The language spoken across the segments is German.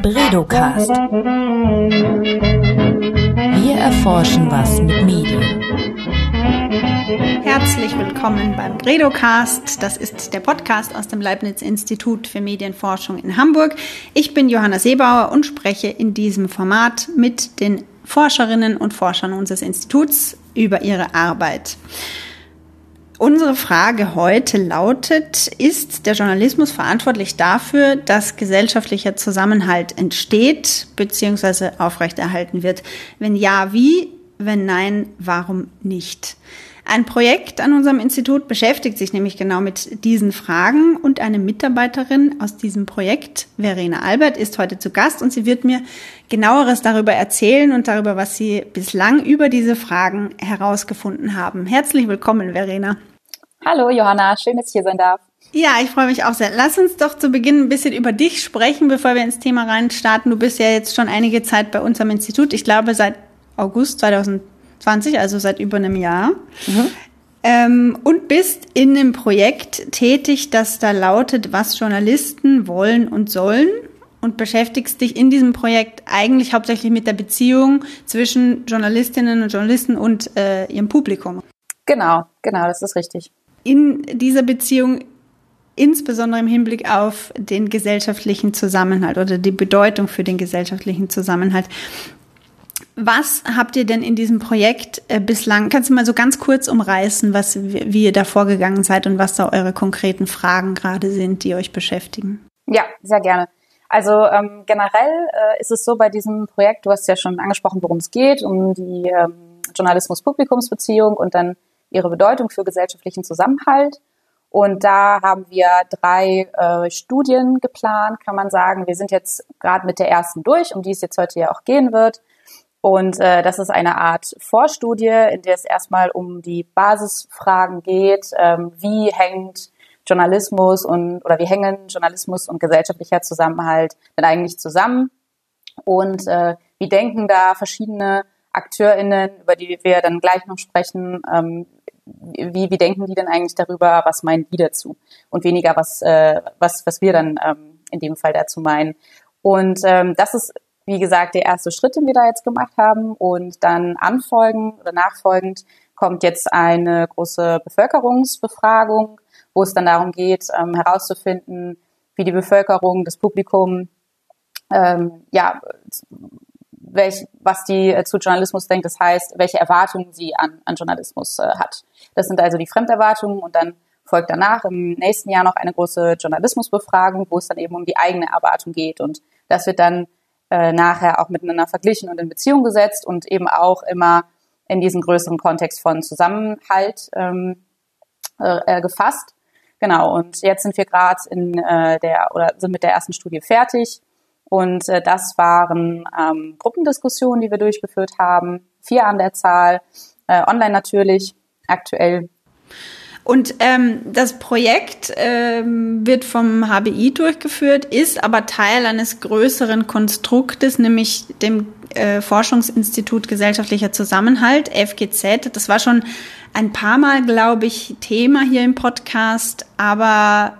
Bredocast. Wir erforschen was mit Medien. Herzlich willkommen beim Bredocast. Das ist der Podcast aus dem Leibniz Institut für Medienforschung in Hamburg. Ich bin Johanna Seebauer und spreche in diesem Format mit den Forscherinnen und Forschern unseres Instituts über ihre Arbeit. Unsere Frage heute lautet, ist der Journalismus verantwortlich dafür, dass gesellschaftlicher Zusammenhalt entsteht bzw. aufrechterhalten wird? Wenn ja, wie? Wenn nein, warum nicht? Ein Projekt an unserem Institut beschäftigt sich nämlich genau mit diesen Fragen und eine Mitarbeiterin aus diesem Projekt, Verena Albert, ist heute zu Gast und sie wird mir genaueres darüber erzählen und darüber, was sie bislang über diese Fragen herausgefunden haben. Herzlich willkommen, Verena. Hallo Johanna, schön, dass ich hier sein darf. Ja, ich freue mich auch sehr. Lass uns doch zu Beginn ein bisschen über dich sprechen, bevor wir ins Thema reinstarten. Du bist ja jetzt schon einige Zeit bei uns am Institut. Ich glaube seit August 2020, also seit über einem Jahr. Mhm. Ähm, und bist in einem Projekt tätig, das da lautet, was Journalisten wollen und sollen. Und beschäftigst dich in diesem Projekt eigentlich hauptsächlich mit der Beziehung zwischen Journalistinnen und Journalisten und äh, ihrem Publikum. Genau, genau, das ist richtig in dieser Beziehung insbesondere im Hinblick auf den gesellschaftlichen Zusammenhalt oder die Bedeutung für den gesellschaftlichen Zusammenhalt. Was habt ihr denn in diesem Projekt äh, bislang? Kannst du mal so ganz kurz umreißen, was, wie ihr da vorgegangen seid und was da eure konkreten Fragen gerade sind, die euch beschäftigen? Ja, sehr gerne. Also ähm, generell äh, ist es so bei diesem Projekt, du hast ja schon angesprochen, worum es geht, um die ähm, Journalismus-Publikumsbeziehung und dann ihre Bedeutung für gesellschaftlichen Zusammenhalt. Und da haben wir drei äh, Studien geplant, kann man sagen. Wir sind jetzt gerade mit der ersten durch, um die es jetzt heute ja auch gehen wird. Und äh, das ist eine Art Vorstudie, in der es erstmal um die Basisfragen geht. Ähm, wie hängt Journalismus und oder wie hängen Journalismus und gesellschaftlicher Zusammenhalt denn eigentlich zusammen? Und äh, wie denken da verschiedene AkteurInnen, über die wir dann gleich noch sprechen, ähm, wie, wie denken die denn eigentlich darüber, was meinen die dazu? Und weniger, was, äh, was, was wir dann ähm, in dem Fall dazu meinen. Und ähm, das ist, wie gesagt, der erste Schritt, den wir da jetzt gemacht haben. Und dann anfolgend oder nachfolgend kommt jetzt eine große Bevölkerungsbefragung, wo es dann darum geht, ähm, herauszufinden, wie die Bevölkerung, das Publikum, ähm, ja, welch, was die äh, zu Journalismus denkt, das heißt, welche Erwartungen sie an, an Journalismus äh, hat. Das sind also die Fremderwartungen und dann folgt danach im nächsten Jahr noch eine große Journalismusbefragung, wo es dann eben um die eigene Erwartung geht. Und das wird dann äh, nachher auch miteinander verglichen und in Beziehung gesetzt und eben auch immer in diesen größeren Kontext von Zusammenhalt ähm, äh, äh gefasst. Genau, und jetzt sind wir gerade in äh, der oder sind mit der ersten Studie fertig und äh, das waren ähm, Gruppendiskussionen, die wir durchgeführt haben, vier an der Zahl, äh, online natürlich, aktuell. Und ähm, das Projekt ähm, wird vom HBI durchgeführt, ist aber Teil eines größeren Konstruktes, nämlich dem äh, Forschungsinstitut Gesellschaftlicher Zusammenhalt, FGZ. Das war schon ein paar Mal, glaube ich, Thema hier im Podcast, aber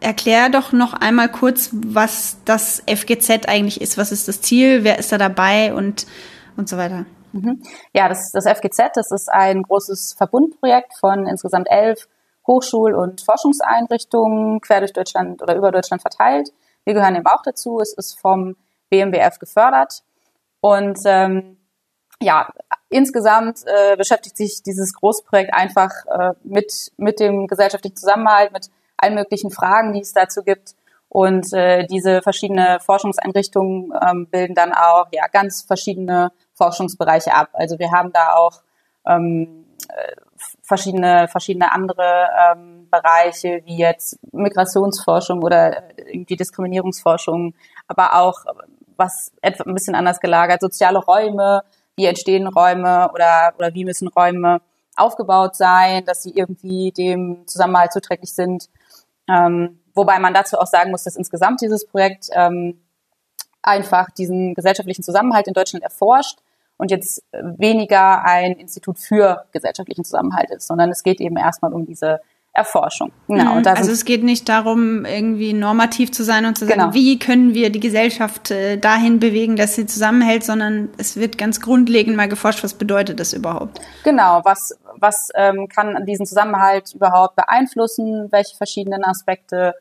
erklär doch noch einmal kurz, was das FGZ eigentlich ist. Was ist das Ziel? Wer ist da dabei und, und so weiter? Mhm. Ja, das, das FGZ, das ist ein großes Verbundprojekt von insgesamt elf Hochschul- und Forschungseinrichtungen quer durch Deutschland oder über Deutschland verteilt. Wir gehören eben auch dazu. Es ist vom BMWF gefördert. Und ähm, ja, insgesamt äh, beschäftigt sich dieses Großprojekt einfach äh, mit, mit dem gesellschaftlichen Zusammenhalt, mit allen möglichen Fragen, die es dazu gibt. Und äh, diese verschiedene Forschungseinrichtungen ähm, bilden dann auch ja ganz verschiedene Forschungsbereiche ab. Also wir haben da auch ähm, äh, verschiedene verschiedene andere ähm, Bereiche wie jetzt Migrationsforschung oder irgendwie Diskriminierungsforschung, aber auch was etwa ein bisschen anders gelagert, soziale Räume, wie entstehen Räume oder oder wie müssen Räume aufgebaut sein, dass sie irgendwie dem Zusammenhalt zuträglich sind ähm, wobei man dazu auch sagen muss, dass insgesamt dieses Projekt ähm, einfach diesen gesellschaftlichen Zusammenhalt in Deutschland erforscht und jetzt weniger ein Institut für gesellschaftlichen Zusammenhalt ist, sondern es geht eben erstmal um diese Erforschung. Genau. Mhm. also es geht nicht darum, irgendwie normativ zu sein und zu sagen, genau. wie können wir die Gesellschaft äh, dahin bewegen, dass sie zusammenhält, sondern es wird ganz grundlegend mal geforscht, was bedeutet das überhaupt? Genau, was, was ähm, kann diesen Zusammenhalt überhaupt beeinflussen, welche verschiedenen Aspekte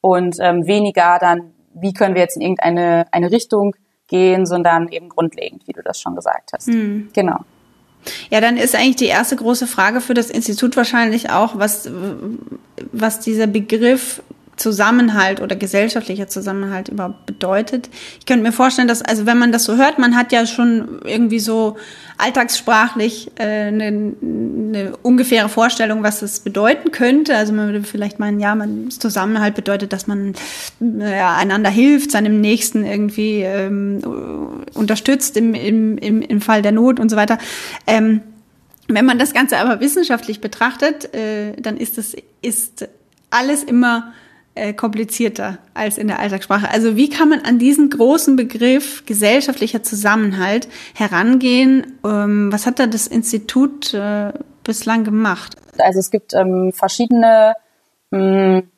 und ähm, weniger dann, wie können wir jetzt in irgendeine eine Richtung gehen, sondern eben grundlegend, wie du das schon gesagt hast. Mhm. Genau. Ja, dann ist eigentlich die erste große Frage für das Institut wahrscheinlich auch, was, was dieser Begriff Zusammenhalt oder gesellschaftlicher Zusammenhalt überhaupt bedeutet. Ich könnte mir vorstellen, dass, also wenn man das so hört, man hat ja schon irgendwie so alltagssprachlich äh, eine, eine ungefähre Vorstellung, was es bedeuten könnte. Also man würde vielleicht meinen, ja, man Zusammenhalt bedeutet, dass man ja, einander hilft, seinem Nächsten irgendwie ähm, unterstützt im, im, im, im Fall der Not und so weiter. Ähm, wenn man das Ganze aber wissenschaftlich betrachtet, äh, dann ist es ist alles immer äh, komplizierter als in der Alltagssprache. Also wie kann man an diesen großen Begriff gesellschaftlicher Zusammenhalt herangehen? Ähm, was hat da das Institut äh, bislang gemacht? Also es gibt ähm, verschiedene mh, hm,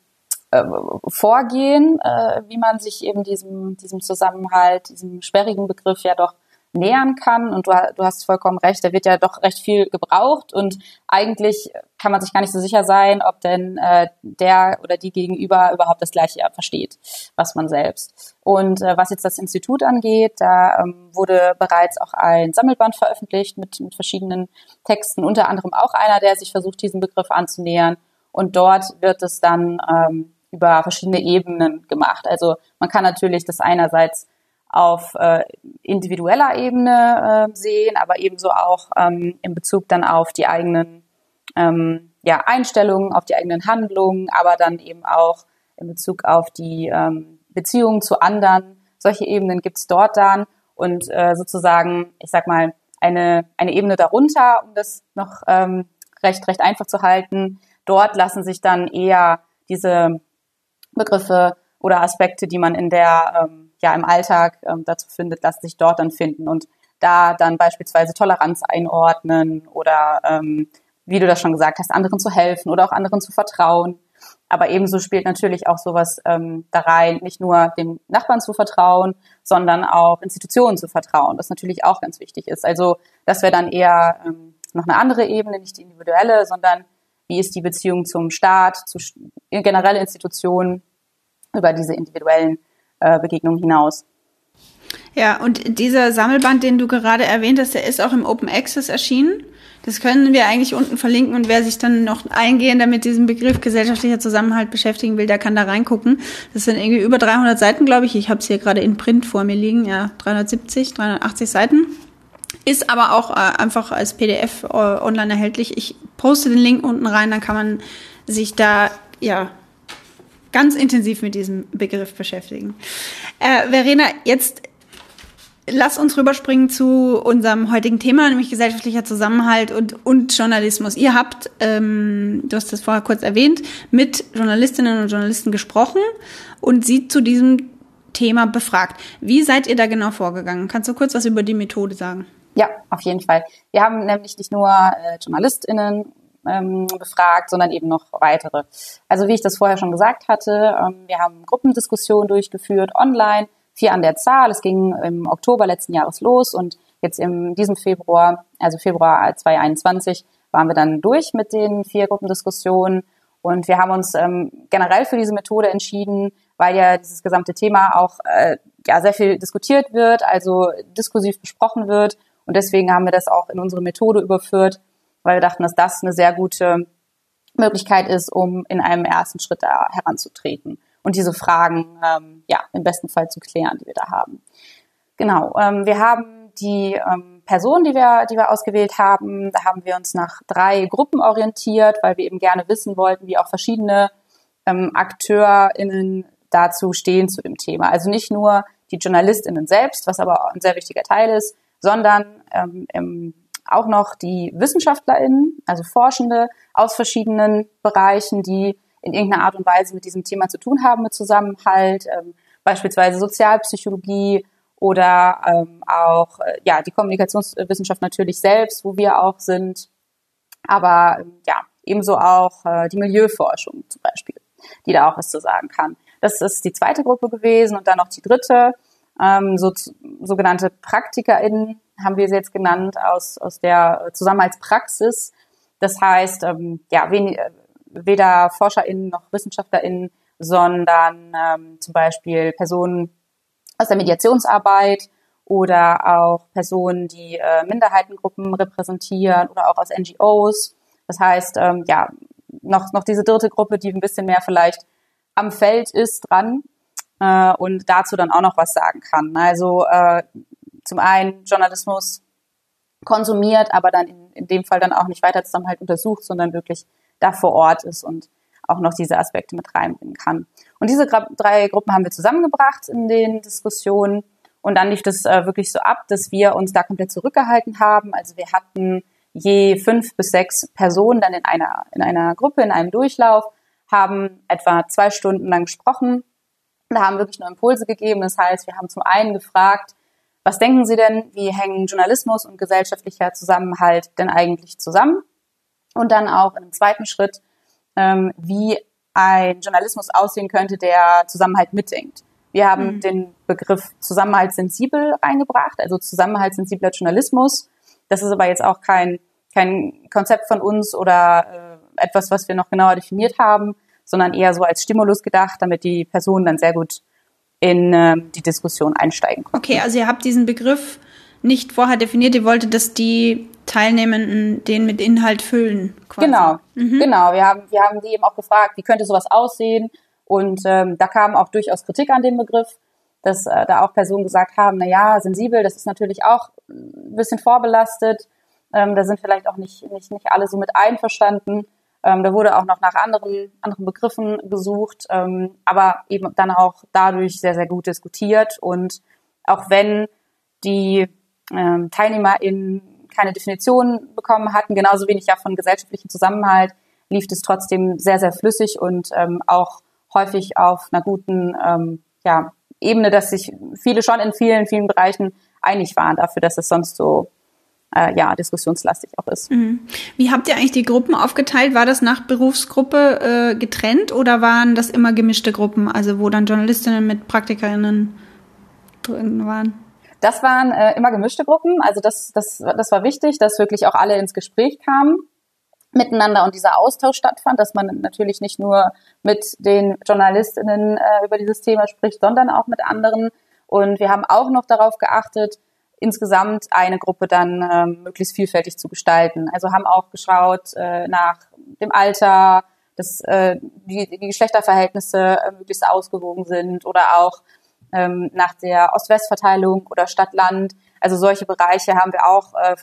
äh, Vorgehen, äh, wie man sich eben diesem, diesem Zusammenhalt, diesem sperrigen Begriff ja doch nähern kann. Und du, du hast vollkommen recht, der wird ja doch recht viel gebraucht und eigentlich kann man sich gar nicht so sicher sein, ob denn äh, der oder die Gegenüber überhaupt das Gleiche versteht, was man selbst. Und äh, was jetzt das Institut angeht, da ähm, wurde bereits auch ein Sammelband veröffentlicht mit, mit verschiedenen Texten, unter anderem auch einer, der sich versucht, diesen Begriff anzunähern. Und dort wird es dann ähm, über verschiedene Ebenen gemacht. Also man kann natürlich das einerseits auf äh, individueller Ebene äh, sehen, aber ebenso auch ähm, in Bezug dann auf die eigenen ähm, ja, Einstellungen, auf die eigenen Handlungen, aber dann eben auch in Bezug auf die ähm, Beziehungen zu anderen. Solche Ebenen gibt's dort dann und äh, sozusagen, ich sag mal, eine, eine Ebene darunter, um das noch ähm, recht, recht einfach zu halten. Dort lassen sich dann eher diese Begriffe oder Aspekte, die man in der ähm, ja im Alltag ähm, dazu findet, lassen sich dort dann finden und da dann beispielsweise Toleranz einordnen oder ähm, wie du das schon gesagt hast, anderen zu helfen oder auch anderen zu vertrauen. Aber ebenso spielt natürlich auch sowas ähm, da rein, nicht nur dem Nachbarn zu vertrauen, sondern auch Institutionen zu vertrauen, das natürlich auch ganz wichtig ist. Also das wäre dann eher ähm, noch eine andere Ebene, nicht die individuelle, sondern wie ist die Beziehung zum Staat, zu generelle Institutionen über diese individuellen Begegnung hinaus. Ja, und dieser Sammelband, den du gerade erwähnt hast, der ist auch im Open Access erschienen. Das können wir eigentlich unten verlinken und wer sich dann noch eingehender mit diesem Begriff gesellschaftlicher Zusammenhalt beschäftigen will, der kann da reingucken. Das sind irgendwie über 300 Seiten, glaube ich. Ich habe es hier gerade in Print vor mir liegen. Ja, 370, 380 Seiten. Ist aber auch äh, einfach als PDF äh, online erhältlich. Ich poste den Link unten rein, dann kann man sich da ja ganz intensiv mit diesem Begriff beschäftigen. Äh, Verena, jetzt lass uns rüberspringen zu unserem heutigen Thema, nämlich gesellschaftlicher Zusammenhalt und, und Journalismus. Ihr habt, ähm, du hast das vorher kurz erwähnt, mit Journalistinnen und Journalisten gesprochen und sie zu diesem Thema befragt. Wie seid ihr da genau vorgegangen? Kannst du kurz was über die Methode sagen? Ja, auf jeden Fall. Wir haben nämlich nicht nur äh, JournalistInnen ähm, befragt, sondern eben noch weitere. Also wie ich das vorher schon gesagt hatte, ähm, wir haben Gruppendiskussionen durchgeführt online, vier an der Zahl. Es ging im Oktober letzten Jahres los und jetzt in diesem Februar, also Februar 2021, waren wir dann durch mit den vier Gruppendiskussionen und wir haben uns ähm, generell für diese Methode entschieden, weil ja dieses gesamte Thema auch äh, ja sehr viel diskutiert wird, also diskursiv besprochen wird und deswegen haben wir das auch in unsere Methode überführt weil wir dachten, dass das eine sehr gute Möglichkeit ist, um in einem ersten Schritt da heranzutreten und diese Fragen ähm, ja im besten Fall zu klären, die wir da haben. Genau, ähm, wir haben die ähm, Personen, die wir, die wir ausgewählt haben, da haben wir uns nach drei Gruppen orientiert, weil wir eben gerne wissen wollten, wie auch verschiedene ähm, AkteurInnen dazu stehen zu dem Thema. Also nicht nur die JournalistInnen selbst, was aber ein sehr wichtiger Teil ist, sondern ähm, im auch noch die WissenschaftlerInnen, also Forschende aus verschiedenen Bereichen, die in irgendeiner Art und Weise mit diesem Thema zu tun haben, mit Zusammenhalt, ähm, beispielsweise Sozialpsychologie oder ähm, auch äh, ja die Kommunikationswissenschaft natürlich selbst, wo wir auch sind. Aber ähm, ja, ebenso auch äh, die Milieuforschung zum Beispiel, die da auch was zu sagen kann. Das ist die zweite Gruppe gewesen und dann noch die dritte, ähm, so, sogenannte PraktikerInnen haben wir sie jetzt genannt aus, aus der Zusammenhaltspraxis. Das heißt, ähm, ja, wen, weder ForscherInnen noch WissenschaftlerInnen, sondern ähm, zum Beispiel Personen aus der Mediationsarbeit oder auch Personen, die äh, Minderheitengruppen repräsentieren oder auch aus NGOs. Das heißt, ähm, ja, noch, noch diese dritte Gruppe, die ein bisschen mehr vielleicht am Feld ist dran äh, und dazu dann auch noch was sagen kann. Also äh, zum einen Journalismus konsumiert, aber dann in, in dem Fall dann auch nicht weiter zusammen halt untersucht, sondern wirklich da vor Ort ist und auch noch diese Aspekte mit reinbringen kann. Und diese drei Gruppen haben wir zusammengebracht in den Diskussionen und dann lief das äh, wirklich so ab, dass wir uns da komplett zurückgehalten haben. Also wir hatten je fünf bis sechs Personen dann in einer, in einer Gruppe, in einem Durchlauf, haben etwa zwei Stunden lang gesprochen und haben wirklich nur Impulse gegeben. Das heißt, wir haben zum einen gefragt, was denken Sie denn, wie hängen Journalismus und gesellschaftlicher Zusammenhalt denn eigentlich zusammen? Und dann auch in einem zweiten Schritt, ähm, wie ein Journalismus aussehen könnte, der Zusammenhalt mitdenkt. Wir haben mhm. den Begriff Zusammenhaltssensibel reingebracht, also zusammenhaltssensibler Journalismus. Das ist aber jetzt auch kein, kein Konzept von uns oder äh, etwas, was wir noch genauer definiert haben, sondern eher so als Stimulus gedacht, damit die Personen dann sehr gut in äh, die Diskussion einsteigen konnten. Okay, also ihr habt diesen Begriff nicht vorher definiert, ihr wolltet, dass die Teilnehmenden den mit Inhalt füllen. Quasi. Genau, mhm. genau. Wir haben, wir haben die eben auch gefragt, wie könnte sowas aussehen? Und ähm, da kam auch durchaus Kritik an dem Begriff, dass äh, da auch Personen gesagt haben, na ja, sensibel, das ist natürlich auch ein bisschen vorbelastet. Ähm, da sind vielleicht auch nicht, nicht, nicht alle so mit einverstanden. Ähm, da wurde auch noch nach anderen, anderen Begriffen gesucht, ähm, aber eben dann auch dadurch sehr, sehr gut diskutiert. Und auch wenn die ähm, TeilnehmerInnen keine Definition bekommen hatten, genauso wenig ja von gesellschaftlichem Zusammenhalt, lief es trotzdem sehr, sehr flüssig und ähm, auch häufig auf einer guten ähm, ja, Ebene, dass sich viele schon in vielen, vielen Bereichen einig waren dafür, dass es sonst so äh, ja, diskussionslastig auch ist. Mhm. Wie habt ihr eigentlich die Gruppen aufgeteilt? War das nach Berufsgruppe äh, getrennt oder waren das immer gemischte Gruppen, also wo dann Journalistinnen mit PraktikerInnen drin waren? Das waren äh, immer gemischte Gruppen. Also das, das, das war wichtig, dass wirklich auch alle ins Gespräch kamen miteinander und dieser Austausch stattfand, dass man natürlich nicht nur mit den Journalistinnen äh, über dieses Thema spricht, sondern auch mit anderen. Und wir haben auch noch darauf geachtet, insgesamt eine Gruppe dann ähm, möglichst vielfältig zu gestalten. Also haben auch geschaut äh, nach dem Alter, dass äh, die, die Geschlechterverhältnisse äh, möglichst ausgewogen sind oder auch ähm, nach der Ost-West-Verteilung oder Stadt-Land. Also solche Bereiche haben wir auch äh,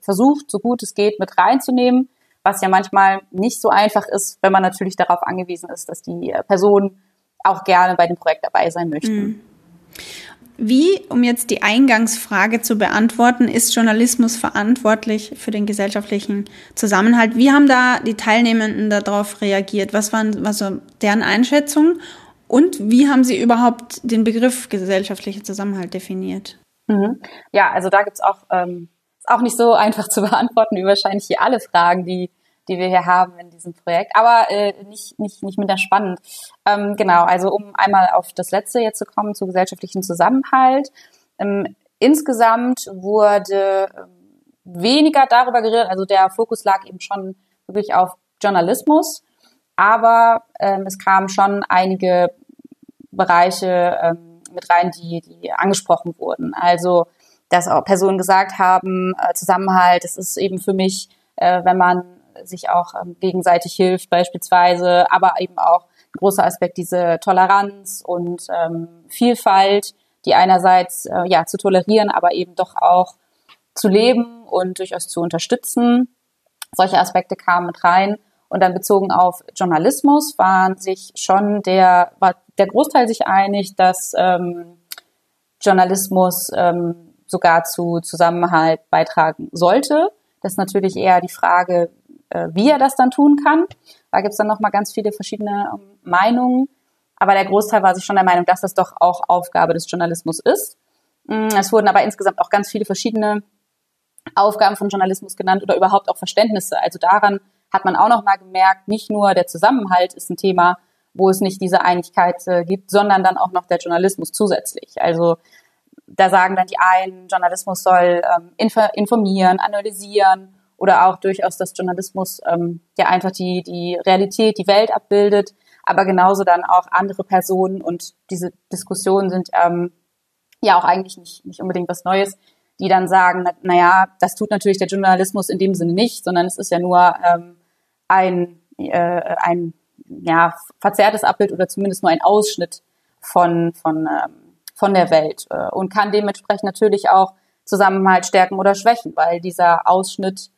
versucht, so gut es geht, mit reinzunehmen, was ja manchmal nicht so einfach ist, wenn man natürlich darauf angewiesen ist, dass die äh, Personen auch gerne bei dem Projekt dabei sein möchten. Mhm. Wie, um jetzt die Eingangsfrage zu beantworten, ist Journalismus verantwortlich für den gesellschaftlichen Zusammenhalt? Wie haben da die Teilnehmenden darauf reagiert? Was waren also deren Einschätzungen? Und wie haben sie überhaupt den Begriff gesellschaftlicher Zusammenhalt definiert? Mhm. Ja, also da gibt's auch, ähm, ist auch nicht so einfach zu beantworten, wie wahrscheinlich hier alle Fragen, die die wir hier haben in diesem Projekt. Aber äh, nicht, nicht, nicht minder spannend. Ähm, genau, also um einmal auf das letzte jetzt zu kommen, zu gesellschaftlichen Zusammenhalt. Ähm, insgesamt wurde ähm, weniger darüber geredet, also der Fokus lag eben schon wirklich auf Journalismus, aber ähm, es kamen schon einige Bereiche ähm, mit rein, die, die angesprochen wurden. Also, dass auch Personen gesagt haben, äh, Zusammenhalt, das ist eben für mich, äh, wenn man sich auch ähm, gegenseitig hilft beispielsweise, aber eben auch ein großer Aspekt diese Toleranz und ähm, Vielfalt, die einerseits äh, ja zu tolerieren, aber eben doch auch zu leben und durchaus zu unterstützen. Solche Aspekte kamen mit rein. Und dann bezogen auf Journalismus waren sich schon der, war der Großteil sich einig, dass ähm, Journalismus ähm, sogar zu Zusammenhalt beitragen sollte. Das ist natürlich eher die Frage, äh, wie er das dann tun kann. Da gibt's dann nochmal ganz viele verschiedene ähm, Meinungen. Aber der Großteil war sich schon der Meinung, dass das doch auch Aufgabe des Journalismus ist. Mm, es wurden aber insgesamt auch ganz viele verschiedene Aufgaben von Journalismus genannt oder überhaupt auch Verständnisse. Also daran hat man auch noch mal gemerkt, nicht nur der Zusammenhalt ist ein Thema, wo es nicht diese Einigkeit äh, gibt, sondern dann auch noch der Journalismus zusätzlich. Also da sagen dann die einen, Journalismus soll ähm, informieren, analysieren oder auch durchaus, dass Journalismus ähm, ja einfach die, die Realität, die Welt abbildet, aber genauso dann auch andere Personen und diese Diskussionen sind ähm, ja auch eigentlich nicht, nicht unbedingt was Neues, die dann sagen, na, naja, das tut natürlich der Journalismus in dem Sinne nicht, sondern es ist ja nur ähm, ein, äh, ein ja, verzerrtes Abbild oder zumindest nur ein Ausschnitt von, von, ähm, von der Welt äh, und kann dementsprechend natürlich auch Zusammenhalt stärken oder schwächen, weil dieser Ausschnitt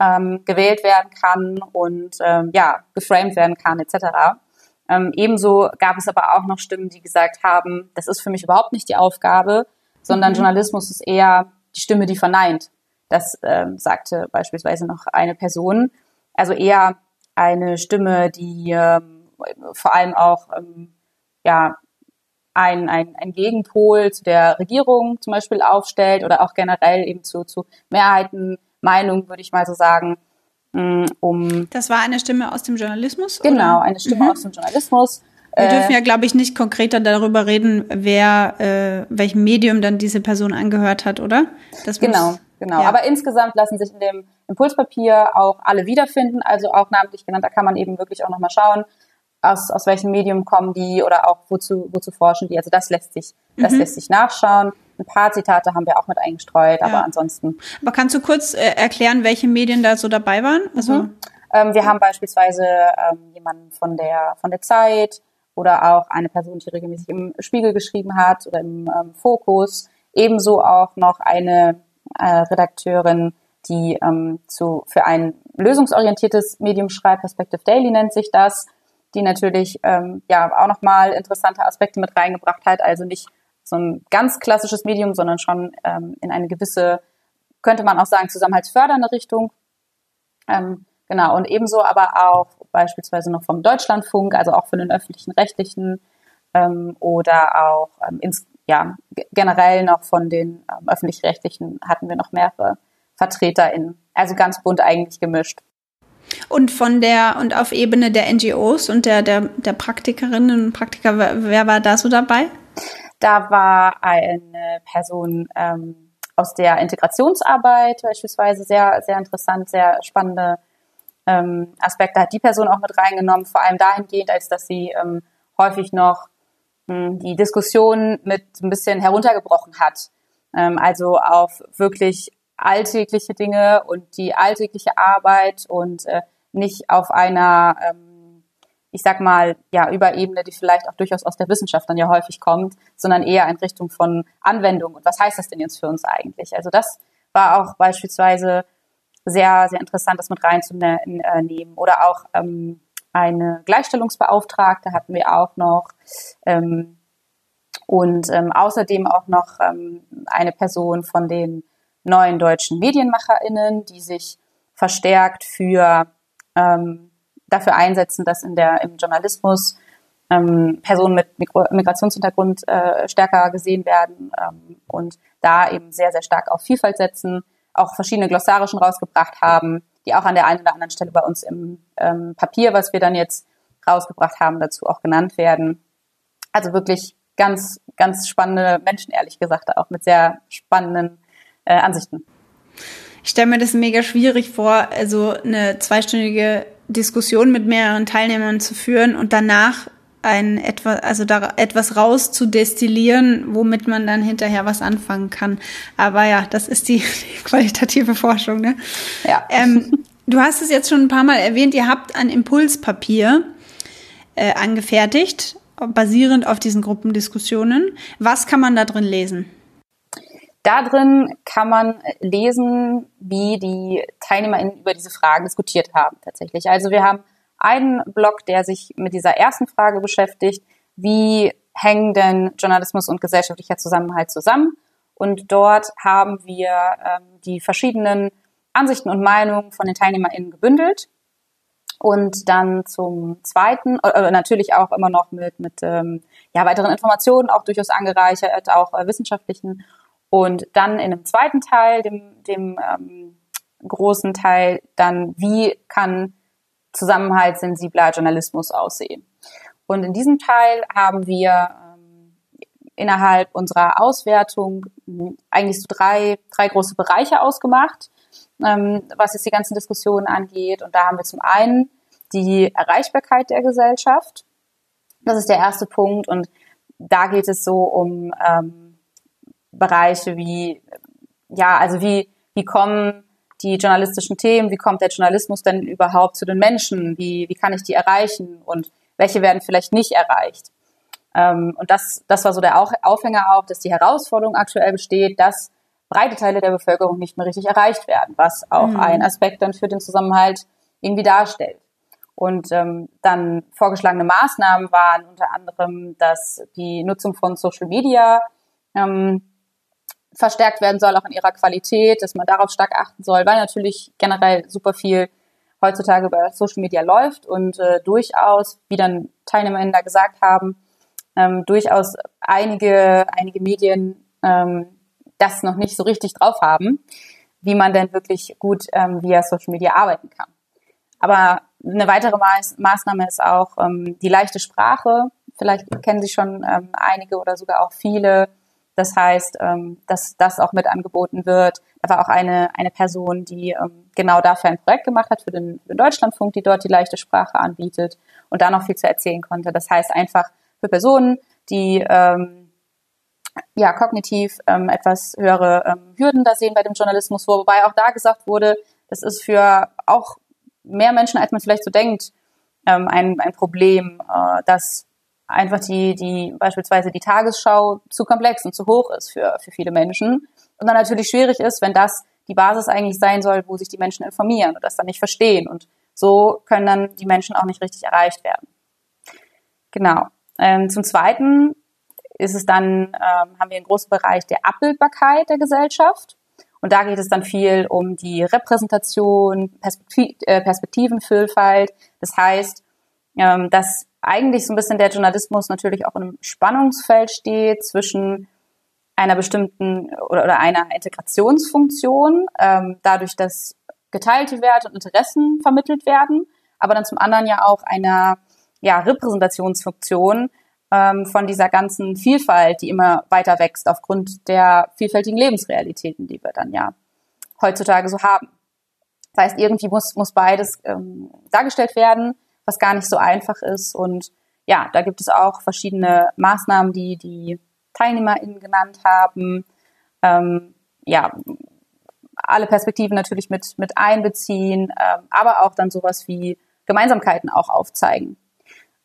ähm, gewählt werden kann und ähm, ja, geframed werden kann etc. Ähm, ebenso gab es aber auch noch Stimmen, die gesagt haben, das ist für mich überhaupt nicht die Aufgabe, sondern mhm. Journalismus ist eher die Stimme, die verneint. Das ähm, sagte beispielsweise noch eine Person. Also eher eine Stimme, die ähm, vor allem auch ähm, ja ein, ein, ein Gegenpol zu der Regierung zum Beispiel aufstellt oder auch generell eben zu, zu Mehrheiten, Meinungen, würde ich mal so sagen, mm, um. Das war eine Stimme aus dem Journalismus? Genau, oder? eine Stimme mhm. aus dem Journalismus. Wir dürfen ja, glaube ich, nicht konkreter darüber reden, wer, äh, welchem Medium dann diese Person angehört hat, oder? Das genau, muss, genau. Ja. Aber insgesamt lassen sich in dem Impulspapier auch alle wiederfinden, also auch namentlich genannt. Da kann man eben wirklich auch nochmal schauen, aus, aus welchem Medium kommen die oder auch wozu, wozu forschen die. Also das lässt sich, das mhm. lässt sich nachschauen. Ein paar Zitate haben wir auch mit eingestreut, ja. aber ansonsten. Aber kannst du kurz äh, erklären, welche Medien da so dabei waren? Also mhm. ähm, wir haben beispielsweise ähm, jemanden von der von der Zeit, oder auch eine Person, die regelmäßig im Spiegel geschrieben hat oder im ähm, Fokus. Ebenso auch noch eine äh, Redakteurin, die ähm, zu, für ein lösungsorientiertes Medium schreibt, Perspective Daily nennt sich das, die natürlich ähm, ja auch nochmal interessante Aspekte mit reingebracht hat. Also nicht so ein ganz klassisches Medium, sondern schon ähm, in eine gewisse, könnte man auch sagen, zusammenhaltsfördernde Richtung. Ähm, genau, und ebenso aber auch beispielsweise noch vom Deutschlandfunk, also auch von den öffentlichen Rechtlichen ähm, oder auch ähm, ins, ja, generell noch von den ähm, öffentlich-rechtlichen hatten wir noch mehrere VertreterInnen. Also ganz bunt eigentlich gemischt. Und von der und auf Ebene der NGOs und der, der, der Praktikerinnen und Praktiker, wer war da so dabei? Da war eine Person ähm, aus der Integrationsarbeit beispielsweise sehr, sehr interessant, sehr spannende ähm, Aspekte hat die Person auch mit reingenommen, vor allem dahingehend, als dass sie ähm, häufig noch mh, hm, die Diskussion mit ein bisschen heruntergebrochen hat. Ähm, also auf wirklich alltägliche Dinge und die alltägliche Arbeit und äh, nicht auf einer, ähm, ich sag mal, ja, Überebene, die vielleicht auch durchaus aus der Wissenschaft dann ja häufig kommt, sondern eher in Richtung von Anwendung. Und was heißt das denn jetzt für uns eigentlich? Also das war auch beispielsweise sehr, sehr interessant, das mit reinzunehmen. Äh, Oder auch ähm, eine Gleichstellungsbeauftragte hatten wir auch noch. Ähm, und ähm, außerdem auch noch ähm, eine Person von den neuen deutschen MedienmacherInnen, die sich verstärkt für ähm, dafür einsetzen, dass in der im Journalismus ähm, Personen mit Mikro Migrationshintergrund äh, stärker gesehen werden ähm, und da eben sehr, sehr stark auf Vielfalt setzen auch verschiedene Glossarischen rausgebracht haben, die auch an der einen oder anderen Stelle bei uns im ähm, Papier, was wir dann jetzt rausgebracht haben, dazu auch genannt werden. Also wirklich ganz, ganz spannende Menschen, ehrlich gesagt, auch mit sehr spannenden äh, Ansichten. Ich stelle mir das mega schwierig vor, also eine zweistündige Diskussion mit mehreren Teilnehmern zu führen und danach ein etwas, also da etwas rauszudestillieren, womit man dann hinterher was anfangen kann. Aber ja, das ist die, die qualitative Forschung. Ne? Ja. Ähm, du hast es jetzt schon ein paar Mal erwähnt. Ihr habt ein Impulspapier äh, angefertigt, basierend auf diesen Gruppendiskussionen. Was kann man da drin lesen? Da drin kann man lesen, wie die TeilnehmerInnen über diese Fragen diskutiert haben tatsächlich. Also wir haben einen Blog, der sich mit dieser ersten Frage beschäftigt, wie hängen denn Journalismus und gesellschaftlicher Zusammenhalt zusammen? Und dort haben wir ähm, die verschiedenen Ansichten und Meinungen von den TeilnehmerInnen gebündelt. Und dann zum zweiten, äh, äh, natürlich auch immer noch mit, mit ähm, ja, weiteren Informationen, auch durchaus angereichert, auch äh, wissenschaftlichen. Und dann in einem zweiten Teil, dem, dem ähm, großen Teil dann, wie kann zusammenhaltssensibler Journalismus aussehen. Und in diesem Teil haben wir ähm, innerhalb unserer Auswertung hm, eigentlich so drei, drei große Bereiche ausgemacht, ähm, was jetzt die ganzen Diskussionen angeht. Und da haben wir zum einen die Erreichbarkeit der Gesellschaft. Das ist der erste Punkt. Und da geht es so um ähm, Bereiche wie, ja, also wie, wie kommen die journalistischen Themen, wie kommt der Journalismus denn überhaupt zu den Menschen, wie, wie kann ich die erreichen und welche werden vielleicht nicht erreicht. Ähm, und das, das war so der Aufhänger auch, dass die Herausforderung aktuell besteht, dass breite Teile der Bevölkerung nicht mehr richtig erreicht werden, was auch mhm. ein Aspekt dann für den Zusammenhalt irgendwie darstellt. Und ähm, dann vorgeschlagene Maßnahmen waren unter anderem, dass die Nutzung von Social Media ähm, verstärkt werden soll, auch in ihrer Qualität, dass man darauf stark achten soll, weil natürlich generell super viel heutzutage über Social Media läuft und äh, durchaus, wie dann TeilnehmerInnen da gesagt haben, ähm, durchaus einige, einige Medien ähm, das noch nicht so richtig drauf haben, wie man denn wirklich gut ähm, via Social Media arbeiten kann. Aber eine weitere Maß Maßnahme ist auch ähm, die leichte Sprache. Vielleicht kennen Sie schon ähm, einige oder sogar auch viele. Das heißt, ähm, dass das auch mit angeboten wird. Da war auch eine, eine Person, die ähm, genau dafür ein Projekt gemacht hat für den, für den Deutschlandfunk, die dort die leichte Sprache anbietet und da noch viel zu erzählen konnte. Das heißt einfach für Personen, die ähm, ja kognitiv ähm, etwas höhere ähm, Hürden da sehen bei dem Journalismus, wobei auch da gesagt wurde, das ist für auch mehr Menschen, als man vielleicht so denkt, ähm, ein, ein Problem, äh, dass einfach die, die beispielsweise die Tagesschau zu komplex und zu hoch ist für, für viele Menschen. Und dann natürlich schwierig ist, wenn das die Basis eigentlich sein soll, wo sich die Menschen informieren und das dann nicht verstehen. Und so können dann die Menschen auch nicht richtig erreicht werden. Genau. Ähm, zum Zweiten ist es dann, ähm, haben wir einen großen Bereich der Abbildbarkeit der Gesellschaft. Und da geht es dann viel um die Repräsentation, Perspektiv äh, Perspektivenvielfalt. Das heißt, ähm, dass eigentlich so ein bisschen der Journalismus natürlich auch in einem Spannungsfeld steht zwischen einer bestimmten oder, oder einer Integrationsfunktion, ähm, dadurch, dass geteilte Werte und Interessen vermittelt werden, aber dann zum anderen ja auch einer ja, Repräsentationsfunktion, ähm, von dieser ganzen Vielfalt, die immer weiter wächst aufgrund der vielfältigen Lebensrealitäten, die wir dann ja heutzutage so haben. Das heißt, irgendwie muss, muss beides ähm, dargestellt werden, was gar nicht so einfach ist. Und ja, da gibt es auch verschiedene Maßnahmen, die die TeilnehmerInnen genannt haben. Ähm, ja, alle Perspektiven natürlich mit, mit einbeziehen, ähm, aber auch dann sowas wie Gemeinsamkeiten auch aufzeigen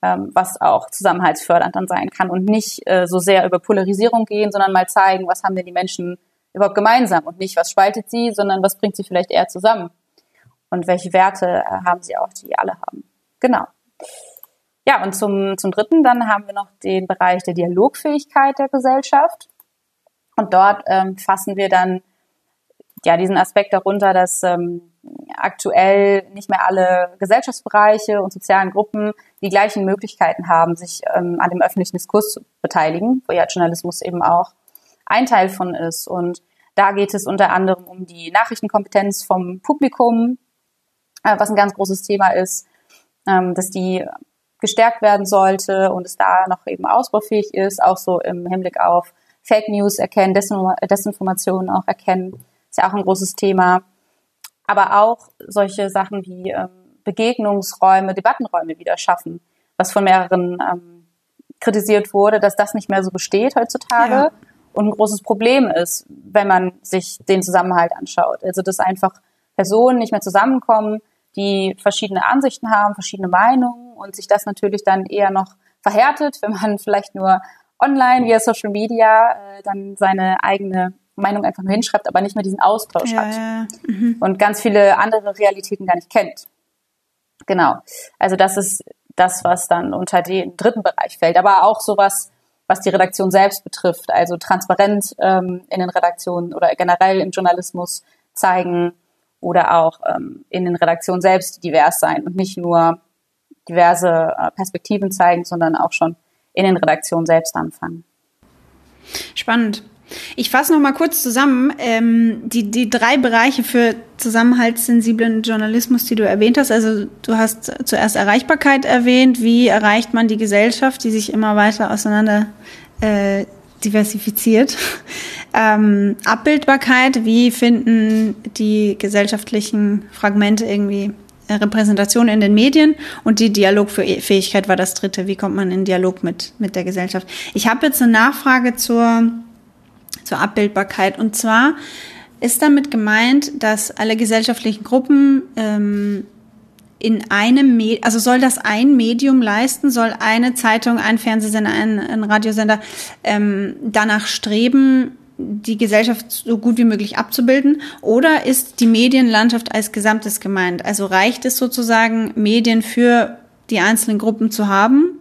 ähm, was auch zusammenhaltsfördernd dann sein kann und nicht äh, so sehr über Polarisierung gehen, sondern mal zeigen, was haben denn die Menschen überhaupt gemeinsam und nicht, was spaltet sie, sondern was bringt sie vielleicht eher zusammen und welche Werte äh, haben sie auch, die alle haben. Genau. Ja, und zum, zum Dritten dann haben wir noch den Bereich der Dialogfähigkeit der Gesellschaft. Und dort ähm, fassen wir dann ja diesen Aspekt darunter, dass ähm, aktuell nicht mehr alle Gesellschaftsbereiche und sozialen Gruppen die gleichen Möglichkeiten haben, sich ähm, an dem öffentlichen Diskurs zu beteiligen, wo ja Journalismus eben auch ein Teil von ist. Und da geht es unter anderem um die Nachrichtenkompetenz vom Publikum, äh, was ein ganz großes Thema ist, ähm, dass die gestärkt werden sollte und es da noch eben ausbaufähig ist, auch so im Hinblick auf Fake News erkennen, Desinformationen auch erkennen, ist ja auch ein großes Thema aber auch solche Sachen wie ähm, Begegnungsräume, Debattenräume wieder schaffen, was von mehreren ähm, kritisiert wurde, dass das nicht mehr so besteht heutzutage ja. und ein großes Problem ist, wenn man sich den Zusammenhalt anschaut. Also dass einfach Personen nicht mehr zusammenkommen, die verschiedene Ansichten haben, verschiedene Meinungen und sich das natürlich dann eher noch verhärtet, wenn man vielleicht nur online via Social Media äh, dann seine eigene Meinung einfach nur hinschreibt, aber nicht mehr diesen Austausch ja, hat. Ja. Mhm. Und ganz viele andere Realitäten gar nicht kennt. Genau. Also das ist das, was dann unter den dritten Bereich fällt. Aber auch sowas, was die Redaktion selbst betrifft. Also transparent ähm, in den Redaktionen oder generell im Journalismus zeigen oder auch ähm, in den Redaktionen selbst divers sein und nicht nur diverse äh, Perspektiven zeigen, sondern auch schon in den Redaktionen selbst anfangen. Spannend. Ich fasse noch mal kurz zusammen ähm, die, die drei Bereiche für zusammenhaltssensiblen Journalismus, die du erwähnt hast. Also du hast zuerst Erreichbarkeit erwähnt. Wie erreicht man die Gesellschaft, die sich immer weiter auseinander äh, diversifiziert? Ähm, Abbildbarkeit, wie finden die gesellschaftlichen Fragmente irgendwie Repräsentation in den Medien und die Dialogfähigkeit war das dritte. Wie kommt man in Dialog mit, mit der Gesellschaft? Ich habe jetzt eine Nachfrage zur zur Abbildbarkeit. Und zwar ist damit gemeint, dass alle gesellschaftlichen Gruppen ähm, in einem, Med also soll das ein Medium leisten, soll eine Zeitung, ein Fernsehsender, ein, ein Radiosender ähm, danach streben, die Gesellschaft so gut wie möglich abzubilden? Oder ist die Medienlandschaft als Gesamtes gemeint? Also reicht es sozusagen, Medien für die einzelnen Gruppen zu haben?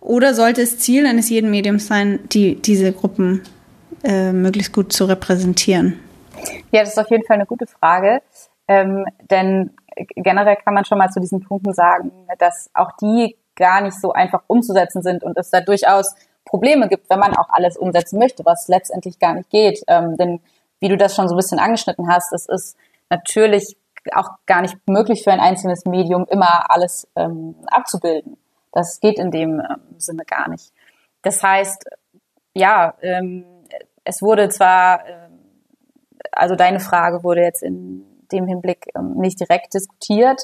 Oder sollte es Ziel eines jeden Mediums sein, die, diese Gruppen äh, möglichst gut zu repräsentieren? Ja, das ist auf jeden Fall eine gute Frage. Ähm, denn generell kann man schon mal zu diesen Punkten sagen, dass auch die gar nicht so einfach umzusetzen sind und es da durchaus Probleme gibt, wenn man auch alles umsetzen möchte, was letztendlich gar nicht geht. Ähm, denn wie du das schon so ein bisschen angeschnitten hast, es ist natürlich auch gar nicht möglich für ein einzelnes Medium immer alles ähm, abzubilden. Das geht in dem ähm, Sinne gar nicht. Das heißt, ja, ähm, es wurde zwar, ähm, also deine Frage wurde jetzt in dem Hinblick ähm, nicht direkt diskutiert,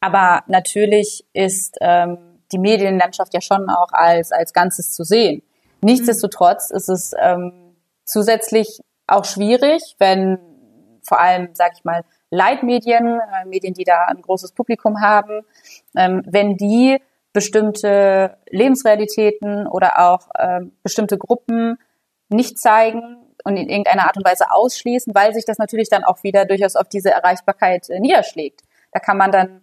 aber natürlich ist ähm, die Medienlandschaft ja schon auch als, als Ganzes zu sehen. Nichtsdestotrotz ist es ähm, zusätzlich auch schwierig, wenn vor allem, sag ich mal, Leitmedien, äh, Medien, die da ein großes Publikum haben, ähm, wenn die bestimmte Lebensrealitäten oder auch ähm, bestimmte Gruppen nicht zeigen und in irgendeiner Art und Weise ausschließen, weil sich das natürlich dann auch wieder durchaus auf diese Erreichbarkeit äh, niederschlägt. Da kann man dann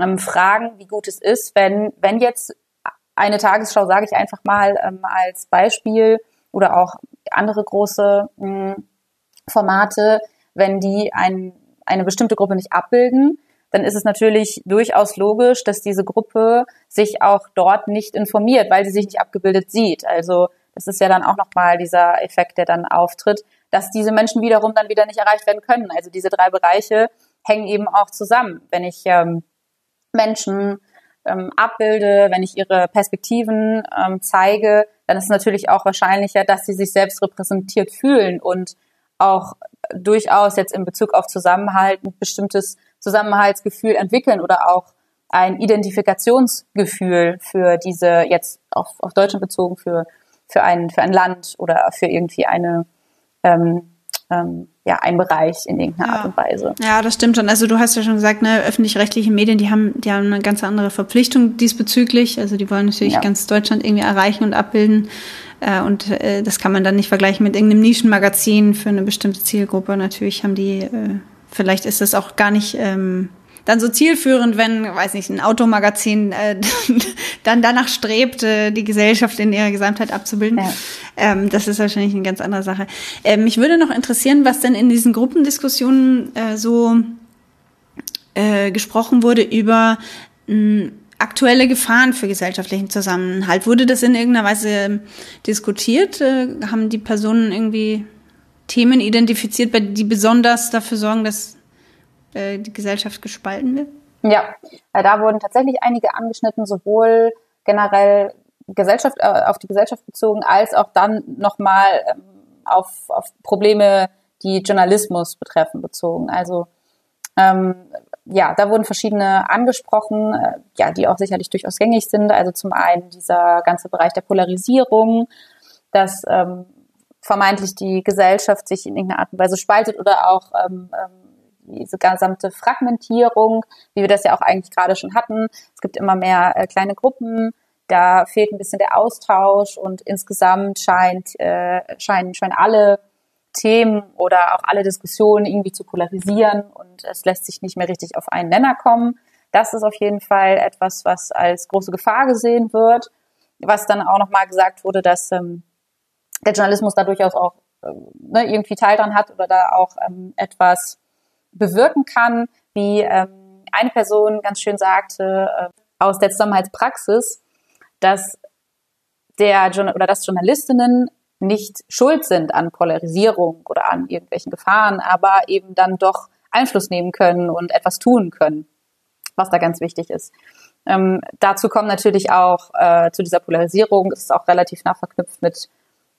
ähm, fragen, wie gut es ist, wenn, wenn jetzt eine Tagesschau, sage ich einfach mal ähm, als Beispiel, oder auch andere große mh, hm, Formate, wenn die ein, eine bestimmte Gruppe nicht abbilden, dann ist es natürlich durchaus logisch, dass diese Gruppe sich auch dort nicht informiert, weil sie sich nicht abgebildet sieht. Also das ist ja dann auch nochmal dieser Effekt, der dann auftritt, dass diese Menschen wiederum dann wieder nicht erreicht werden können. Also diese drei Bereiche hängen eben auch zusammen. Wenn ich ähm, Menschen ähm, abbilde, wenn ich ihre Perspektiven ähm, zeige, dann ist es natürlich auch wahrscheinlicher, dass sie sich selbst repräsentiert fühlen und auch durchaus jetzt in Bezug auf Zusammenhalt ein bestimmtes Zusammenhaltsgefühl entwickeln oder auch ein Identifikationsgefühl für diese jetzt auf, auf Deutschland bezogen für für ein, für ein Land oder für irgendwie eine, ähm, ähm, ja, ein Bereich in irgendeiner ja. Art und Weise. Ja, das stimmt schon. Also du hast ja schon gesagt, ne, öffentlich-rechtliche Medien, die haben, die haben eine ganz andere Verpflichtung diesbezüglich. Also die wollen natürlich ja. ganz Deutschland irgendwie erreichen und abbilden. Äh, und äh, das kann man dann nicht vergleichen mit irgendeinem Nischenmagazin für eine bestimmte Zielgruppe. Natürlich haben die, äh, vielleicht ist das auch gar nicht ähm, dann so zielführend, wenn, weiß nicht, ein Automagazin äh, dann danach strebt, äh, die Gesellschaft in ihrer Gesamtheit abzubilden. Ja. Ähm, das ist wahrscheinlich eine ganz andere Sache. Äh, mich würde noch interessieren, was denn in diesen Gruppendiskussionen äh, so äh, gesprochen wurde über mh, aktuelle Gefahren für gesellschaftlichen Zusammenhalt. Wurde das in irgendeiner Weise diskutiert? Äh, haben die Personen irgendwie Themen identifiziert, die besonders dafür sorgen, dass äh, die Gesellschaft gespalten wird? Ja, da wurden tatsächlich einige angeschnitten, sowohl generell Gesellschaft, äh, auf die Gesellschaft bezogen, als auch dann nochmal ähm, auf, auf Probleme, die Journalismus betreffen, bezogen. Also ähm, ja, da wurden verschiedene angesprochen, äh, ja, die auch sicherlich durchaus gängig sind. Also zum einen dieser ganze Bereich der Polarisierung, dass ähm, vermeintlich die Gesellschaft sich in irgendeiner Art und Weise spaltet oder auch ähm, ähm, diese gesamte Fragmentierung, wie wir das ja auch eigentlich gerade schon hatten. Es gibt immer mehr äh, kleine Gruppen, da fehlt ein bisschen der Austausch und insgesamt scheint, äh, scheinen, scheinen alle Themen oder auch alle Diskussionen irgendwie zu polarisieren und es lässt sich nicht mehr richtig auf einen Nenner kommen. Das ist auf jeden Fall etwas, was als große Gefahr gesehen wird. Was dann auch nochmal gesagt wurde, dass ähm, der Journalismus da durchaus auch äh, ne, irgendwie Teil dran hat oder da auch ähm, etwas bewirken kann, wie ähm, eine Person ganz schön sagte äh, aus der Zusammenhaltspraxis, dass der oder dass Journalistinnen nicht schuld sind an Polarisierung oder an irgendwelchen Gefahren, aber eben dann doch Einfluss nehmen können und etwas tun können, was da ganz wichtig ist. Ähm, dazu kommt natürlich auch äh, zu dieser Polarisierung, ist auch relativ nah verknüpft mit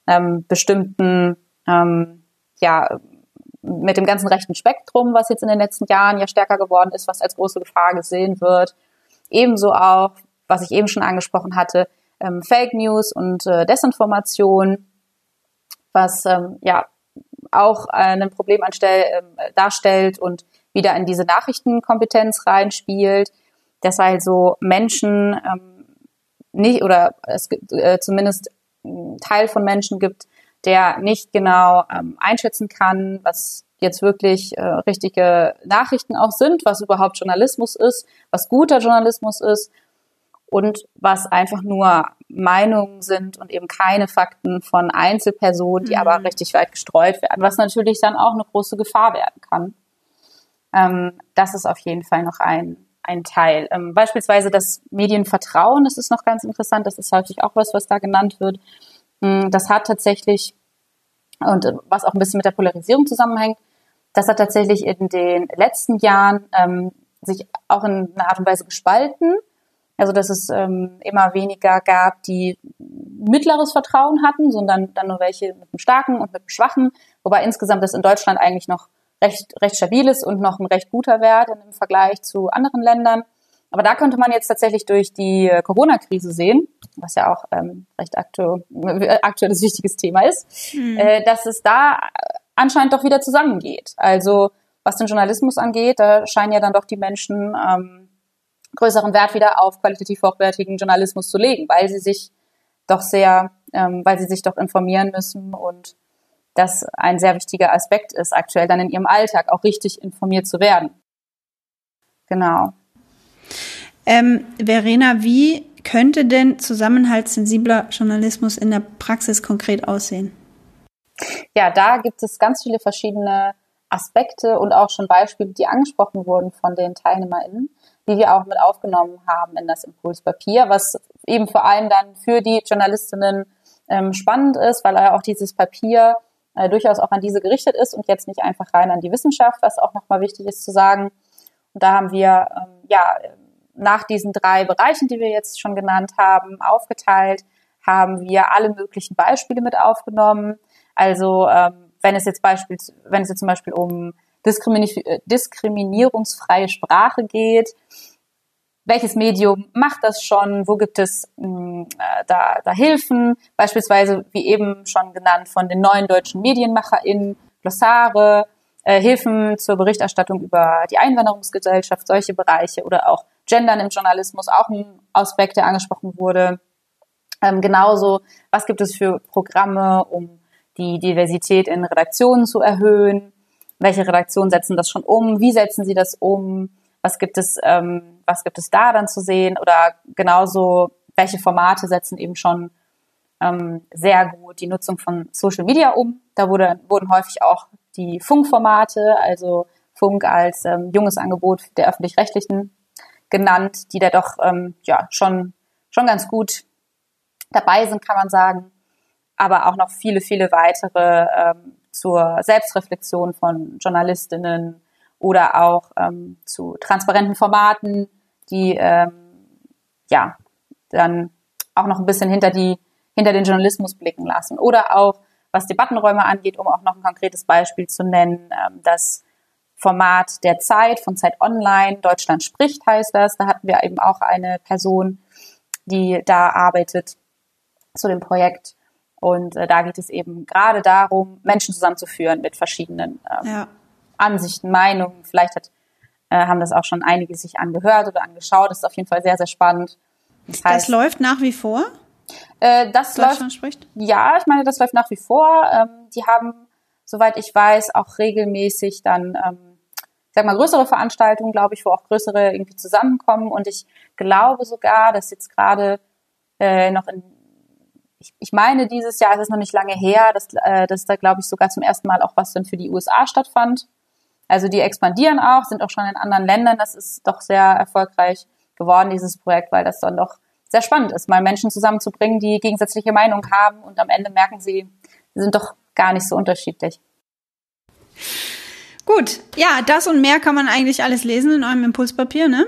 ähm, bestimmten, ähm, ja, mit dem ganzen rechten Spektrum, was jetzt in den letzten Jahren ja stärker geworden ist, was als große Gefahr gesehen wird. Ebenso auch, was ich eben schon angesprochen hatte, ähm, Fake News und äh, Desinformation, was ähm, ja auch äh, ein Problem anstell, äh, darstellt und wieder in diese Nachrichtenkompetenz reinspielt, dass also Menschen ähm, nicht oder es gibt äh, zumindest einen Teil von Menschen gibt, der nicht genau ähm, einschätzen kann, was jetzt wirklich äh, richtige Nachrichten auch sind, was überhaupt Journalismus ist, was guter Journalismus ist und was einfach nur Meinungen sind und eben keine Fakten von Einzelpersonen, die mhm. aber richtig weit gestreut werden, was natürlich dann auch eine große Gefahr werden kann. Ähm, das ist auf jeden Fall noch ein, ein Teil. Ähm, beispielsweise das Medienvertrauen, das ist noch ganz interessant, das ist häufig auch was, was da genannt wird. Ähm, das hat tatsächlich, und äh, was auch ein bisschen mit der Polarisierung zusammenhängt, das hat tatsächlich in den letzten Jahren ähm, sich auch in einer Art und Weise gespalten. Also dass es ähm, immer weniger gab, die mittleres Vertrauen hatten, sondern dann nur welche mit einem starken und mit einem schwachen, wobei insgesamt das in Deutschland eigentlich noch recht, recht stabil ist und noch ein recht guter Wert im Vergleich zu anderen Ländern. Aber da könnte man jetzt tatsächlich durch die Corona-Krise sehen, was ja auch ähm, recht aktu aktuelles wichtiges Thema ist, mhm. äh, dass es da anscheinend doch wieder zusammengeht. Also was den Journalismus angeht, da scheinen ja dann doch die Menschen ähm, größeren Wert wieder auf qualitativ hochwertigen Journalismus zu legen, weil sie sich doch sehr, ähm, weil sie sich doch informieren müssen und das ein sehr wichtiger Aspekt ist, aktuell dann in ihrem Alltag auch richtig informiert zu werden. Genau. Ähm, Verena, wie könnte denn zusammenhaltssensibler Journalismus in der Praxis konkret aussehen? Ja, da gibt es ganz viele verschiedene Aspekte und auch schon Beispiele, die angesprochen wurden von den TeilnehmerInnen die wir auch mit aufgenommen haben in das Impulspapier, was eben vor allem dann für die Journalistinnen ähm, spannend ist, weil ja auch dieses Papier äh, durchaus auch an diese gerichtet ist und jetzt nicht einfach rein an die Wissenschaft, was auch nochmal wichtig ist zu sagen. Und da haben wir ähm, ja nach diesen drei Bereichen, die wir jetzt schon genannt haben, aufgeteilt, haben wir alle möglichen Beispiele mit aufgenommen. Also ähm, wenn es jetzt beispiel, wenn es jetzt zum Beispiel um äh, diskriminierungsfreie Sprache geht. Welches Medium macht das schon? Wo gibt es mh, hm, äh, da, da Hilfen? Beispielsweise, wie eben schon genannt, von den neuen deutschen MedienmacherInnen, Glossare, äh, Hilfen zur Berichterstattung über die Einwanderungsgesellschaft, solche Bereiche oder auch Gendern im Journalismus, auch ein Aspekt, der angesprochen wurde. Ähm, genauso, was gibt es für Programme, um die Diversität in Redaktionen zu erhöhen? welche Redaktionen setzen das schon um, wie setzen sie das um, was gibt es, ähm, was gibt es da dann zu sehen oder genauso, welche Formate setzen eben schon ähm, sehr gut die Nutzung von Social Media um. Da wurde, wurden häufig auch die Funkformate, also Funk als ähm, junges Angebot der öffentlich-rechtlichen genannt, die da doch ähm, ja schon schon ganz gut dabei sind, kann man sagen. Aber auch noch viele, viele weitere ähm, zur Selbstreflexion von Journalistinnen oder auch ähm, zu transparenten Formaten, die ähm, ja dann auch noch ein bisschen hinter die hinter den Journalismus blicken lassen oder auch was Debattenräume angeht, um auch noch ein konkretes Beispiel zu nennen, ähm, das Format der Zeit von Zeit Online, Deutschland spricht heißt das. Da hatten wir eben auch eine Person, die da arbeitet zu dem Projekt und äh, da geht es eben gerade darum, Menschen zusammenzuführen mit verschiedenen ähm, ja. Ansichten, Meinungen. Vielleicht hat, äh, haben das auch schon einige sich angehört oder angeschaut. Das ist auf jeden Fall sehr, sehr spannend. Das, heißt, das läuft nach wie vor? Äh, das läuft, spricht? Ja, ich meine, das läuft nach wie vor. Ähm, die haben, soweit ich weiß, auch regelmäßig dann, ähm, sag mal, größere Veranstaltungen, glaube ich, wo auch größere irgendwie zusammenkommen. Und ich glaube sogar, dass jetzt gerade äh, noch in ich, ich meine, dieses Jahr ist es noch nicht lange her, dass, äh, dass da, glaube ich, sogar zum ersten Mal auch was dann für die USA stattfand. Also die expandieren auch, sind auch schon in anderen Ländern. Das ist doch sehr erfolgreich geworden, dieses Projekt, weil das dann doch sehr spannend ist, mal Menschen zusammenzubringen, die gegensätzliche Meinungen haben und am Ende merken sie, die sind doch gar nicht so unterschiedlich. Gut, ja, das und mehr kann man eigentlich alles lesen in eurem Impulspapier, ne?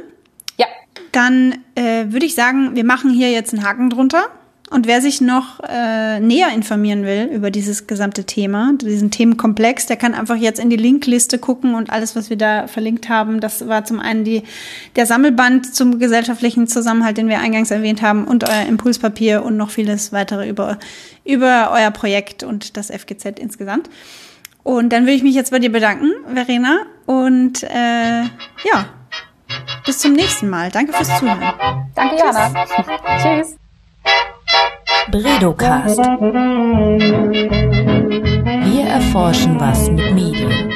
Ja. Dann äh, würde ich sagen, wir machen hier jetzt einen Haken drunter. Und wer sich noch äh, näher informieren will über dieses gesamte Thema, diesen Themenkomplex, der kann einfach jetzt in die Linkliste gucken und alles, was wir da verlinkt haben, das war zum einen die, der Sammelband zum gesellschaftlichen Zusammenhalt, den wir eingangs erwähnt haben, und euer Impulspapier und noch vieles weitere über, über euer Projekt und das FGZ insgesamt. Und dann würde ich mich jetzt bei dir bedanken, Verena. Und äh, ja, bis zum nächsten Mal. Danke fürs Zuhören. Danke, Jana. Tschüss. Bredocast. Wir erforschen was mit Medien.